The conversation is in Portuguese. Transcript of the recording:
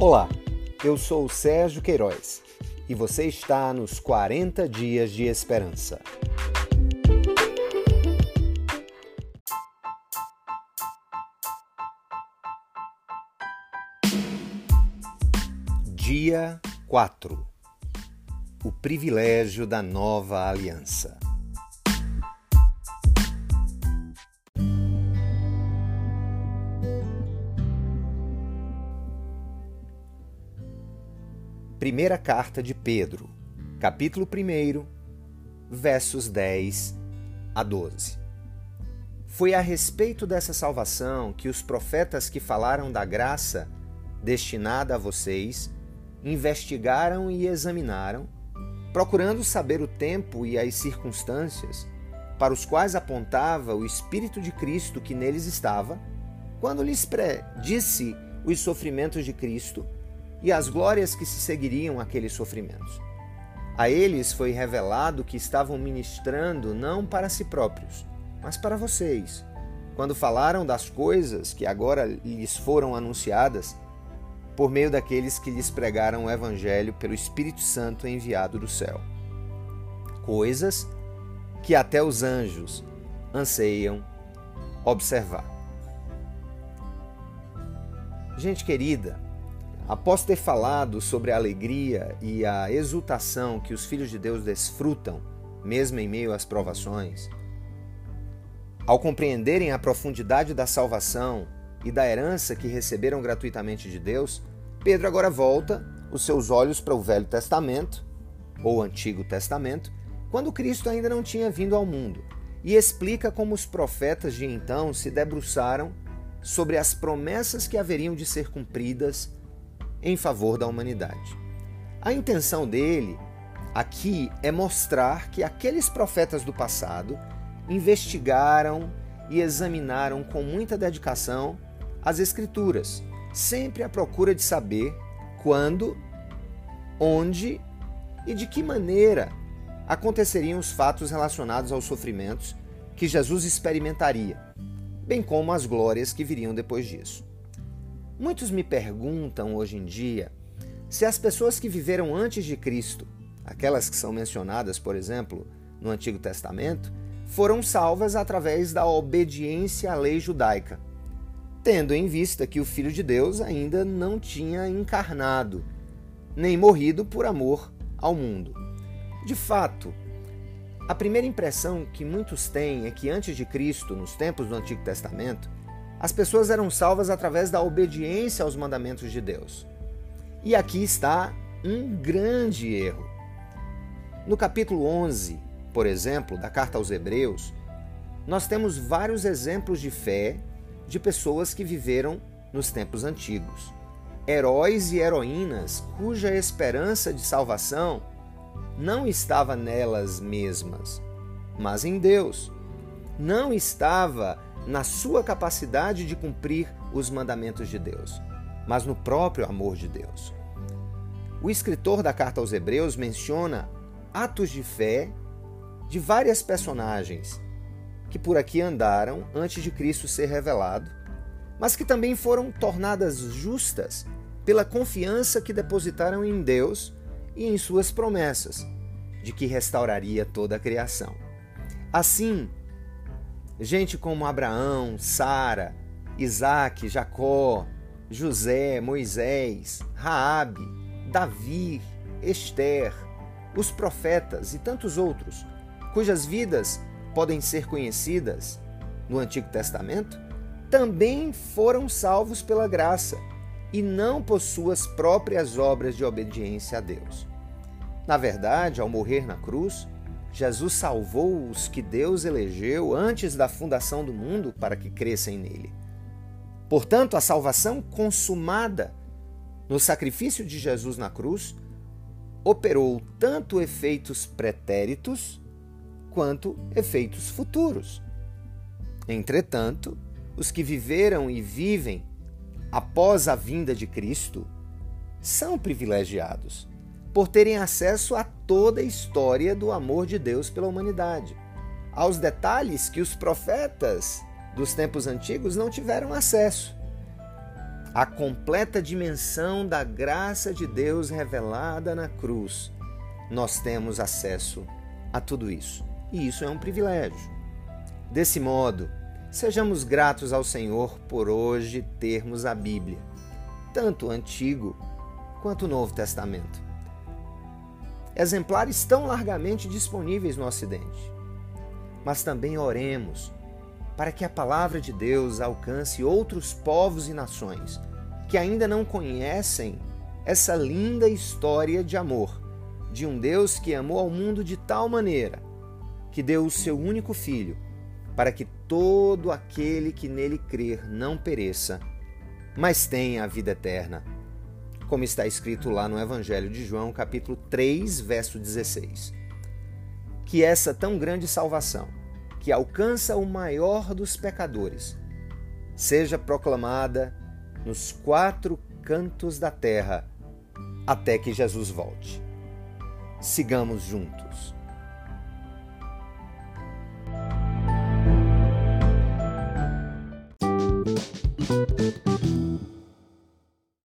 Olá, eu sou o Sérgio Queiroz e você está nos 40 Dias de Esperança. Dia 4 O privilégio da nova aliança. Primeira carta de Pedro, capítulo 1, versos 10 a 12. Foi a respeito dessa salvação que os profetas que falaram da graça destinada a vocês investigaram e examinaram, procurando saber o tempo e as circunstâncias para os quais apontava o Espírito de Cristo que neles estava, quando lhes predisse os sofrimentos de Cristo e as glórias que se seguiriam àqueles sofrimentos. A eles foi revelado que estavam ministrando não para si próprios, mas para vocês, quando falaram das coisas que agora lhes foram anunciadas por meio daqueles que lhes pregaram o Evangelho pelo Espírito Santo enviado do céu. Coisas que até os anjos anseiam observar. Gente querida, Após ter falado sobre a alegria e a exultação que os filhos de Deus desfrutam, mesmo em meio às provações, ao compreenderem a profundidade da salvação e da herança que receberam gratuitamente de Deus, Pedro agora volta os seus olhos para o Velho Testamento, ou Antigo Testamento, quando Cristo ainda não tinha vindo ao mundo, e explica como os profetas de então se debruçaram sobre as promessas que haveriam de ser cumpridas em favor da humanidade. A intenção dele aqui é mostrar que aqueles profetas do passado investigaram e examinaram com muita dedicação as Escrituras, sempre à procura de saber quando, onde e de que maneira aconteceriam os fatos relacionados aos sofrimentos que Jesus experimentaria, bem como as glórias que viriam depois disso. Muitos me perguntam hoje em dia se as pessoas que viveram antes de Cristo, aquelas que são mencionadas, por exemplo, no Antigo Testamento, foram salvas através da obediência à lei judaica, tendo em vista que o Filho de Deus ainda não tinha encarnado, nem morrido por amor ao mundo. De fato, a primeira impressão que muitos têm é que antes de Cristo, nos tempos do Antigo Testamento, as pessoas eram salvas através da obediência aos mandamentos de Deus. E aqui está um grande erro. No capítulo 11, por exemplo, da carta aos Hebreus, nós temos vários exemplos de fé de pessoas que viveram nos tempos antigos. Heróis e heroínas cuja esperança de salvação não estava nelas mesmas, mas em Deus. Não estava na sua capacidade de cumprir os mandamentos de Deus, mas no próprio amor de Deus. O escritor da carta aos Hebreus menciona atos de fé de várias personagens que por aqui andaram antes de Cristo ser revelado, mas que também foram tornadas justas pela confiança que depositaram em Deus e em suas promessas de que restauraria toda a criação. Assim, Gente como Abraão, Sara, Isaac, Jacó, José, Moisés, Raabe, Davi, Esther, os profetas e tantos outros, cujas vidas podem ser conhecidas no Antigo Testamento, também foram salvos pela graça e não por suas próprias obras de obediência a Deus. Na verdade, ao morrer na cruz, Jesus salvou os que Deus elegeu antes da fundação do mundo para que crescem nele. Portanto, a salvação consumada no sacrifício de Jesus na cruz operou tanto efeitos pretéritos quanto efeitos futuros. Entretanto, os que viveram e vivem após a vinda de Cristo são privilegiados por terem acesso a toda a história do amor de Deus pela humanidade, aos detalhes que os profetas dos tempos antigos não tiveram acesso. a completa dimensão da graça de Deus revelada na cruz, nós temos acesso a tudo isso. E isso é um privilégio. Desse modo, sejamos gratos ao Senhor por hoje termos a Bíblia, tanto o Antigo quanto o Novo Testamento. Exemplares tão largamente disponíveis no Ocidente. Mas também oremos para que a palavra de Deus alcance outros povos e nações que ainda não conhecem essa linda história de amor de um Deus que amou ao mundo de tal maneira que deu o seu único filho para que todo aquele que nele crer não pereça, mas tenha a vida eterna. Como está escrito lá no Evangelho de João, capítulo 3, verso 16. Que essa tão grande salvação que alcança o maior dos pecadores, seja proclamada nos quatro cantos da terra até que Jesus volte. Sigamos juntos.